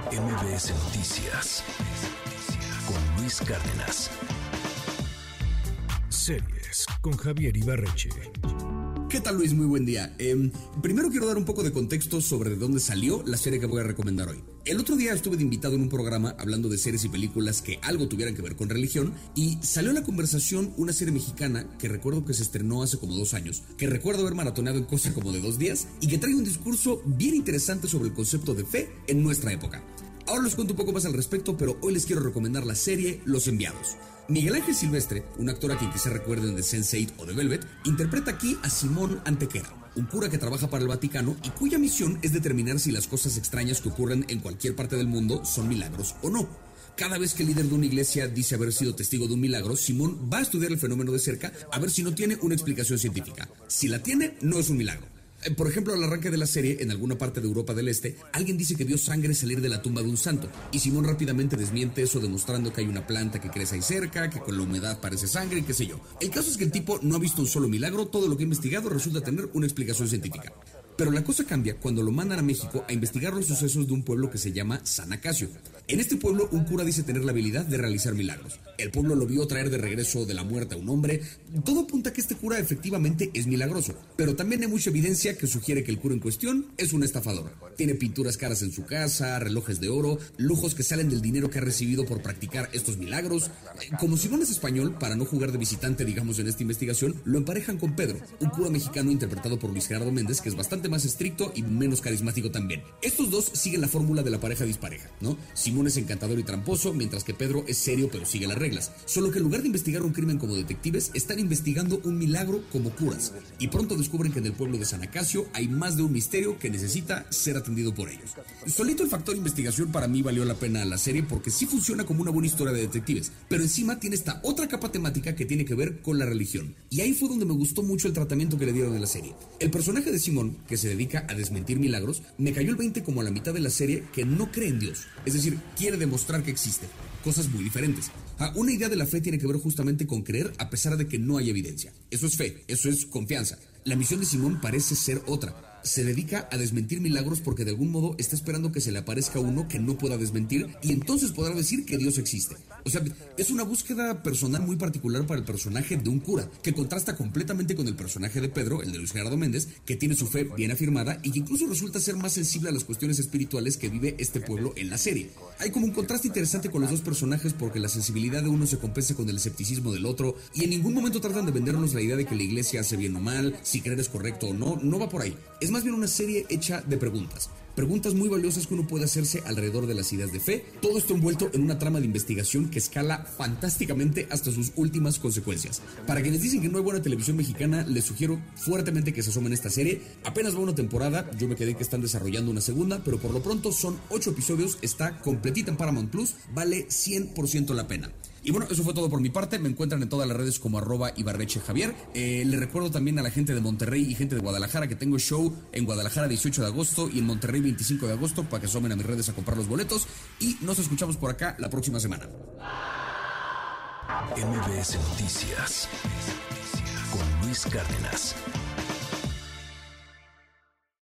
MBS Noticias con Luis Cárdenas. Series con Javier Ibarreche. ¿Qué tal Luis? Muy buen día. Em, primero quiero dar un poco de contexto sobre de dónde salió la serie que voy a recomendar hoy. El otro día estuve de invitado en un programa hablando de series y películas que algo tuvieran que ver con religión y salió en la conversación una serie mexicana que recuerdo que se estrenó hace como dos años, que recuerdo haber maratoneado en cosa como de dos días y que trae un discurso bien interesante sobre el concepto de fe en nuestra época. Ahora les cuento un poco más al respecto, pero hoy les quiero recomendar la serie Los Enviados. Miguel Ángel Silvestre, un actor a quien quizá recuerden de Sense8 o de Velvet, interpreta aquí a Simón Antequera, un cura que trabaja para el Vaticano y cuya misión es determinar si las cosas extrañas que ocurren en cualquier parte del mundo son milagros o no. Cada vez que el líder de una iglesia dice haber sido testigo de un milagro, Simón va a estudiar el fenómeno de cerca a ver si no tiene una explicación científica. Si la tiene, no es un milagro. Eh, por ejemplo, al arranque de la serie, en alguna parte de Europa del Este, alguien dice que vio sangre salir de la tumba de un santo, y Simón rápidamente desmiente eso demostrando que hay una planta que crece ahí cerca, que con la humedad parece sangre y qué sé yo. El caso es que el tipo no ha visto un solo milagro, todo lo que ha investigado resulta tener una explicación científica. Pero la cosa cambia cuando lo mandan a México a investigar los sucesos de un pueblo que se llama San Acacio. En este pueblo, un cura dice tener la habilidad de realizar milagros. El pueblo lo vio traer de regreso de la muerte a un hombre. Todo apunta a que este cura efectivamente es milagroso, pero también hay mucha evidencia que sugiere que el cura en cuestión es un estafador. Tiene pinturas caras en su casa, relojes de oro, lujos que salen del dinero que ha recibido por practicar estos milagros. Como si no es español, para no jugar de visitante, digamos, en esta investigación, lo emparejan con Pedro, un cura mexicano interpretado por Luis Gerardo Méndez, que es bastante más estricto y menos carismático también. Estos dos siguen la fórmula de la pareja dispareja, ¿no? Simón es encantador y tramposo, mientras que Pedro es serio pero sigue las reglas. Solo que en lugar de investigar un crimen como detectives, están investigando un milagro como curas. Y pronto descubren que en el pueblo de San Acacio hay más de un misterio que necesita ser atendido por ellos. Solito el factor investigación para mí valió la pena la serie porque sí funciona como una buena historia de detectives, pero encima tiene esta otra capa temática que tiene que ver con la religión. Y ahí fue donde me gustó mucho el tratamiento que le dieron en la serie. El personaje de Simón, que se dedica a desmentir milagros, me cayó el 20 como a la mitad de la serie que no cree en Dios. Es decir, quiere demostrar que existe. Cosas muy diferentes. Ah, una idea de la fe tiene que ver justamente con creer a pesar de que no hay evidencia. Eso es fe, eso es confianza. La misión de Simón parece ser otra se dedica a desmentir milagros porque de algún modo está esperando que se le aparezca uno que no pueda desmentir y entonces podrá decir que Dios existe. O sea, es una búsqueda personal muy particular para el personaje de un cura, que contrasta completamente con el personaje de Pedro, el de Luis Gerardo Méndez, que tiene su fe bien afirmada y que incluso resulta ser más sensible a las cuestiones espirituales que vive este pueblo en la serie. Hay como un contraste interesante con los dos personajes porque la sensibilidad de uno se compensa con el escepticismo del otro y en ningún momento tratan de vendernos la idea de que la iglesia hace bien o mal, si creer es correcto o no, no va por ahí. Es más bien una serie hecha de preguntas. Preguntas muy valiosas que uno puede hacerse alrededor de las ideas de fe. Todo esto envuelto en una trama de investigación que escala fantásticamente hasta sus últimas consecuencias. Para quienes dicen que no hay buena televisión mexicana, les sugiero fuertemente que se asomen a esta serie. Apenas va una temporada, yo me quedé que están desarrollando una segunda, pero por lo pronto son 8 episodios, está completita en Paramount Plus, vale 100% la pena. Y bueno, eso fue todo por mi parte. Me encuentran en todas las redes como arroba Ibarreche Javier. Eh, le recuerdo también a la gente de Monterrey y gente de Guadalajara que tengo show en Guadalajara 18 de agosto y en Monterrey 25 de agosto para que asomen a mis redes a comprar los boletos. Y nos escuchamos por acá la próxima semana. MBS Noticias con Luis Cárdenas.